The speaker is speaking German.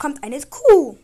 kommt eine Kuh.